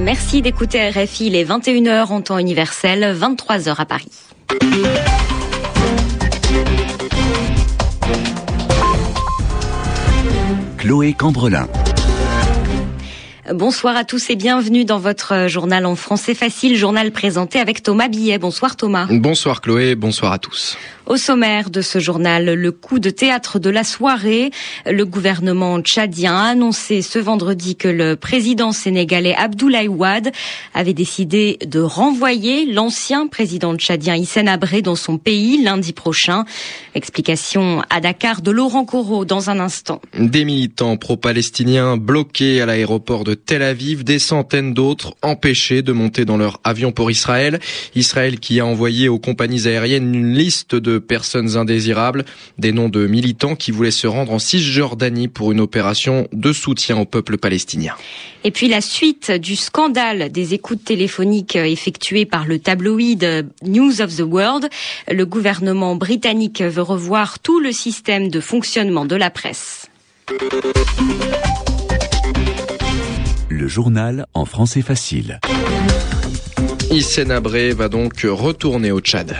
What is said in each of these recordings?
Merci d'écouter RFI les 21h en temps universel, 23h à Paris. Chloé Cambrelin. Bonsoir à tous et bienvenue dans votre journal en français facile, journal présenté avec Thomas Billet. Bonsoir Thomas. Bonsoir Chloé, bonsoir à tous. Au sommaire de ce journal, le coup de théâtre de la soirée. Le gouvernement tchadien a annoncé ce vendredi que le président sénégalais Abdoulaye Wade avait décidé de renvoyer l'ancien président tchadien Hissène Abré dans son pays lundi prochain. Explication à Dakar de Laurent Corot dans un instant. Des militants pro-palestiniens bloqués à l'aéroport de Tel Aviv, des centaines d'autres empêchés de monter dans leur avion pour Israël. Israël qui a envoyé aux compagnies aériennes une liste de personnes indésirables, des noms de militants qui voulaient se rendre en Cisjordanie pour une opération de soutien au peuple palestinien. Et puis la suite du scandale des écoutes téléphoniques effectuées par le tabloïd News of the World. Le gouvernement britannique veut revoir tout le système de fonctionnement de la presse. Le journal en français facile. Hissène Abré va donc retourner au Tchad.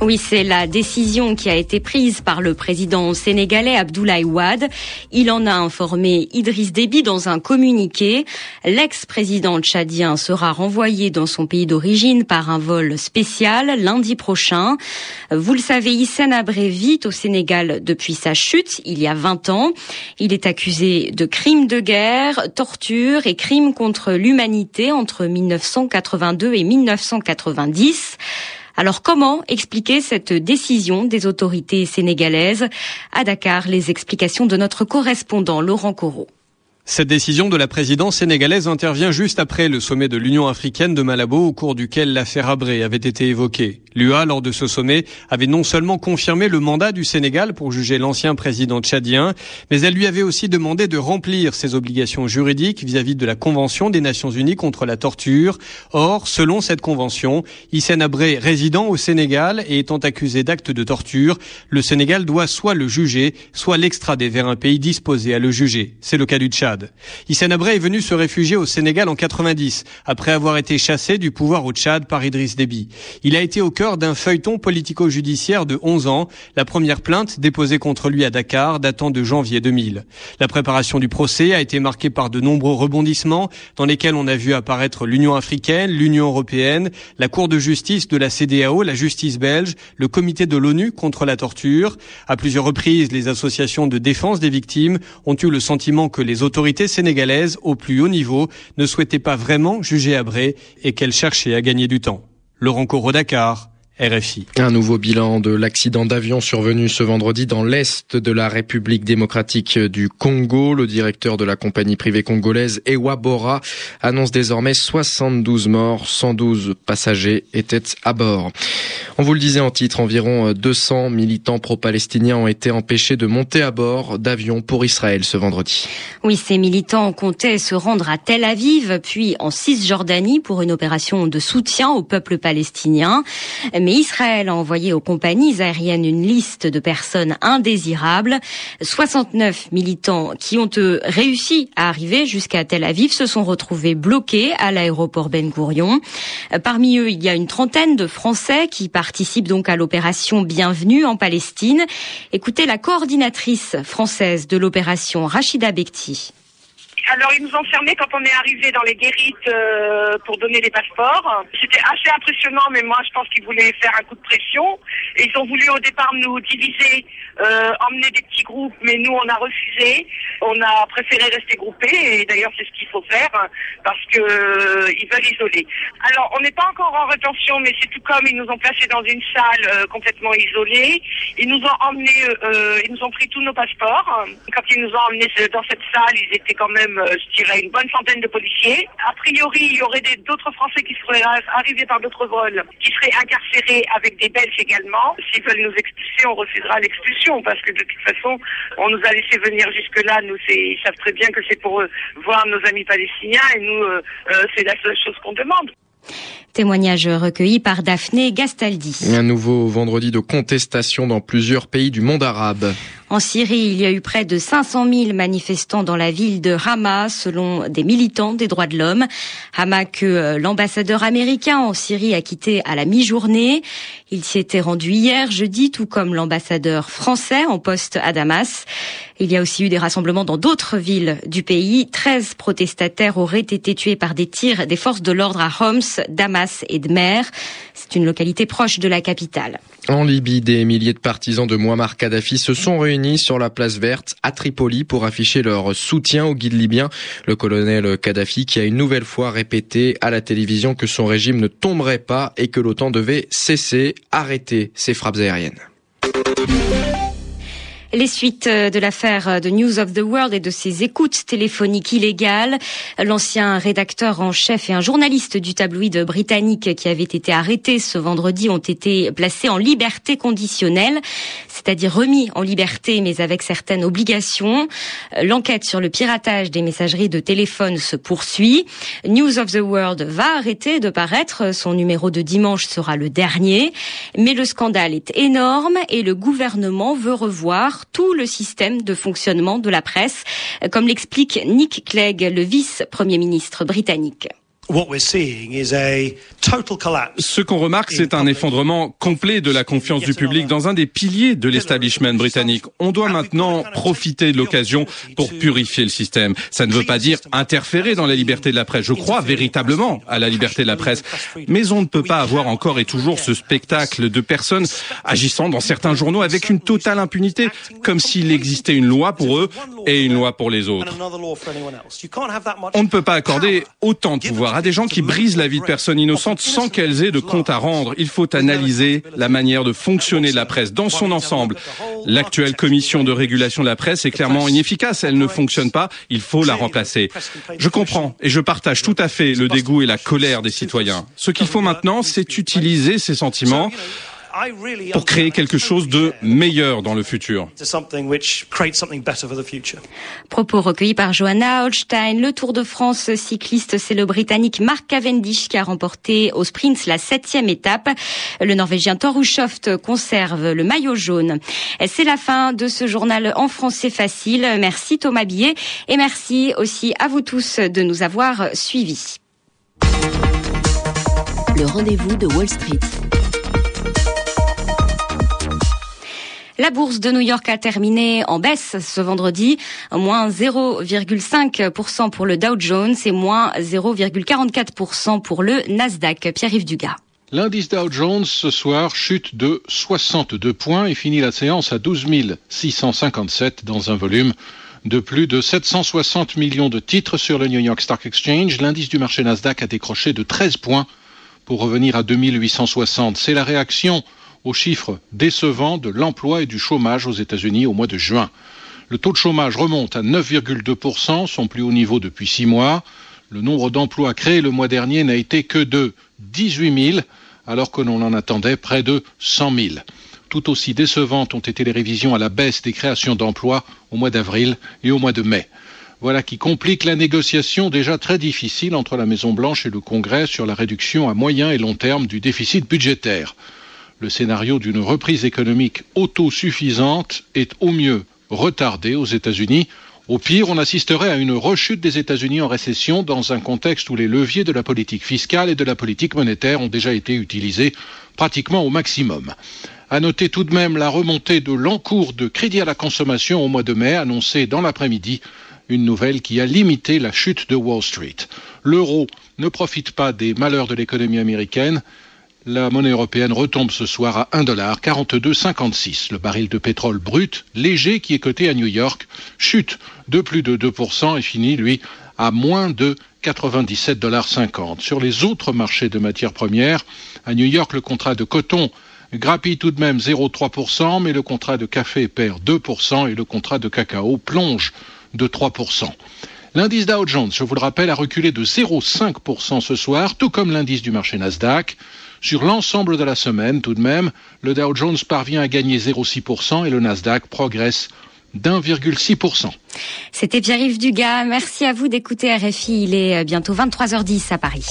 Oui, c'est la décision qui a été prise par le président sénégalais Abdoulaye Wade. Il en a informé Idriss Déby dans un communiqué. L'ex-président tchadien sera renvoyé dans son pays d'origine par un vol spécial lundi prochain. Vous le savez, Hissène Abré vit au Sénégal depuis sa chute il y a 20 ans. Il est accusé de crimes de guerre, torture et crimes contre l'humanité entre 1982 et 1990. Alors comment expliquer cette décision des autorités sénégalaises? À Dakar, les explications de notre correspondant Laurent Corot. Cette décision de la présidence sénégalaise intervient juste après le sommet de l'Union africaine de Malabo au cours duquel l'affaire Abré avait été évoquée. L'UA, lors de ce sommet, avait non seulement confirmé le mandat du Sénégal pour juger l'ancien président tchadien, mais elle lui avait aussi demandé de remplir ses obligations juridiques vis-à-vis de la Convention des Nations Unies contre la torture. Or, selon cette convention, Hissène Abré résidant au Sénégal et étant accusé d'actes de torture, le Sénégal doit soit le juger, soit l'extrader vers un pays disposé à le juger. C'est le cas du Tchad. Hissène Abré est venu se réfugier au Sénégal en 90, après avoir été chassé du pouvoir au Tchad par Idriss Déby. Il a été au cœur d'un feuilleton politico-judiciaire de 11 ans, la première plainte déposée contre lui à Dakar datant de janvier 2000. La préparation du procès a été marquée par de nombreux rebondissements dans lesquels on a vu apparaître l'Union africaine, l'Union européenne, la Cour de justice de la CDAO, la justice belge, le comité de l'ONU contre la torture. À plusieurs reprises, les associations de défense des victimes ont eu le sentiment que les autorités autorités sénégalaises au plus haut niveau ne souhaitaient pas vraiment juger Abré et qu'elles cherchaient à gagner du temps. Laurent Corot Dakar, RFI. Un nouveau bilan de l'accident d'avion survenu ce vendredi dans l'est de la République démocratique du Congo. Le directeur de la compagnie privée congolaise Ewa Bora annonce désormais 72 morts, 112 passagers étaient à bord. On vous le disait en titre, environ 200 militants pro-palestiniens ont été empêchés de monter à bord d'avions pour Israël ce vendredi. Oui, ces militants comptaient se rendre à Tel Aviv, puis en Cisjordanie pour une opération de soutien au peuple palestinien mais Israël a envoyé aux compagnies aériennes une liste de personnes indésirables. 69 militants qui ont réussi à arriver jusqu'à Tel Aviv se sont retrouvés bloqués à l'aéroport Ben Gurion. Parmi eux, il y a une trentaine de Français qui participent donc à l'opération Bienvenue en Palestine. Écoutez la coordinatrice française de l'opération, Rachida Bekti. Alors ils nous ont fermés quand on est arrivé dans les guérites euh, pour donner les passeports. C'était assez impressionnant, mais moi je pense qu'ils voulaient faire un coup de pression. Et ils ont voulu au départ nous diviser, euh, emmener des petits groupes, mais nous on a refusé. On a préféré rester groupés, et d'ailleurs c'est ce qu'il faut faire parce que euh, ils veulent isoler. Alors on n'est pas encore en rétention, mais c'est tout comme ils nous ont placés dans une salle euh, complètement isolée. Ils nous ont emmenés, euh, ils nous ont pris tous nos passeports. Quand ils nous ont emmenés dans cette salle, ils étaient quand même euh, je dirais, une bonne centaine de policiers. A priori, il y aurait d'autres Français qui seraient arrivés par d'autres vols, qui seraient incarcérés avec des Belges également. S'ils veulent nous expulser, on refusera l'expulsion parce que de toute façon, on nous a laissé venir jusque-là. Nous, ils savent très bien que c'est pour voir nos amis palestiniens et nous, euh, euh, c'est la seule chose qu'on demande. Témoignage recueilli par Daphné Gastaldi. Un nouveau vendredi de contestation dans plusieurs pays du monde arabe. En Syrie, il y a eu près de 500 000 manifestants dans la ville de Hama, selon des militants des droits de l'homme. Hama que euh, l'ambassadeur américain en Syrie a quitté à la mi-journée. Il s'y était rendu hier, jeudi, tout comme l'ambassadeur français en poste à Damas. Il y a aussi eu des rassemblements dans d'autres villes du pays. 13 protestataires auraient été tués par des tirs des forces de l'ordre à Homs, Damas et Dmer. C'est une localité proche de la capitale. En Libye, des milliers de partisans de Muammar Kadhafi se sont réunis sur la place verte à Tripoli pour afficher leur soutien au guide libyen, le colonel Kadhafi, qui a une nouvelle fois répété à la télévision que son régime ne tomberait pas et que l'OTAN devait cesser, arrêter ses frappes aériennes. Les suites de l'affaire de News of the World et de ses écoutes téléphoniques illégales. L'ancien rédacteur en chef et un journaliste du tabloïd britannique qui avait été arrêté ce vendredi ont été placés en liberté conditionnelle, c'est-à-dire remis en liberté mais avec certaines obligations. Euh, l'enquête sur le piratage des messageries de téléphone se poursuit. News of the World va arrêter de paraître. Son numéro de dimanche sera le dernier. Mais le scandale est énorme et le gouvernement veut revoir tout le système de fonctionnement de la presse, comme l'explique Nick Clegg, le vice-premier ministre britannique. Ce qu'on remarque, c'est un effondrement complet de la confiance du public dans un des piliers de l'establishment britannique. On doit maintenant profiter de l'occasion pour purifier le système. Ça ne veut pas dire interférer dans la liberté de la presse. Je crois véritablement à la liberté de la presse. Mais on ne peut pas avoir encore et toujours ce spectacle de personnes agissant dans certains journaux avec une totale impunité, comme s'il existait une loi pour eux et une loi pour les autres. On ne peut pas accorder autant de pouvoir à des gens qui brisent la vie de personnes innocentes sans qu'elles aient de compte à rendre. Il faut analyser la manière de fonctionner de la presse dans son ensemble. L'actuelle commission de régulation de la presse est clairement inefficace. Elle ne fonctionne pas. Il faut la remplacer. Je comprends et je partage tout à fait le dégoût et la colère des citoyens. Ce qu'il faut maintenant, c'est utiliser ces sentiments pour créer quelque chose de meilleur dans le futur. Propos recueillis par Johanna Holstein. Le Tour de France cycliste, c'est le Britannique Mark Cavendish qui a remporté au sprint la septième étape. Le Norvégien Thor conserve le maillot jaune. C'est la fin de ce journal en français facile. Merci Thomas Billet et merci aussi à vous tous de nous avoir suivis. Le rendez-vous de Wall Street. La bourse de New York a terminé en baisse ce vendredi, moins 0,5% pour le Dow Jones et moins 0,44% pour le Nasdaq. Pierre-Yves Dugas. L'indice Dow Jones ce soir chute de 62 points et finit la séance à 12 657 dans un volume de plus de 760 millions de titres sur le New York Stock Exchange. L'indice du marché Nasdaq a décroché de 13 points pour revenir à 2860. C'est la réaction aux chiffres décevants de l'emploi et du chômage aux États-Unis au mois de juin. Le taux de chômage remonte à 9,2%, son plus haut niveau depuis six mois. Le nombre d'emplois créés le mois dernier n'a été que de 18 000, alors que l'on en attendait près de 100 000. Tout aussi décevantes ont été les révisions à la baisse des créations d'emplois au mois d'avril et au mois de mai. Voilà qui complique la négociation déjà très difficile entre la Maison Blanche et le Congrès sur la réduction à moyen et long terme du déficit budgétaire le scénario d'une reprise économique autosuffisante est au mieux retardé aux États-Unis. Au pire, on assisterait à une rechute des États-Unis en récession dans un contexte où les leviers de la politique fiscale et de la politique monétaire ont déjà été utilisés pratiquement au maximum. À noter tout de même la remontée de l'encours de crédit à la consommation au mois de mai, annoncée dans l'après-midi, une nouvelle qui a limité la chute de Wall Street. L'euro ne profite pas des malheurs de l'économie américaine. La monnaie européenne retombe ce soir à 1,4256. Le baril de pétrole brut, léger, qui est coté à New York, chute de plus de 2% et finit, lui, à moins de 97,50 Sur les autres marchés de matières premières, à New York, le contrat de coton grappille tout de même 0,3%, mais le contrat de café perd 2% et le contrat de cacao plonge de 3%. L'indice Dow Jones, je vous le rappelle, a reculé de 0,5% ce soir, tout comme l'indice du marché Nasdaq. Sur l'ensemble de la semaine, tout de même, le Dow Jones parvient à gagner 0,6% et le Nasdaq progresse d'1,6%. C'était Pierre-Yves Dugas. Merci à vous d'écouter RFI. Il est bientôt 23h10 à Paris.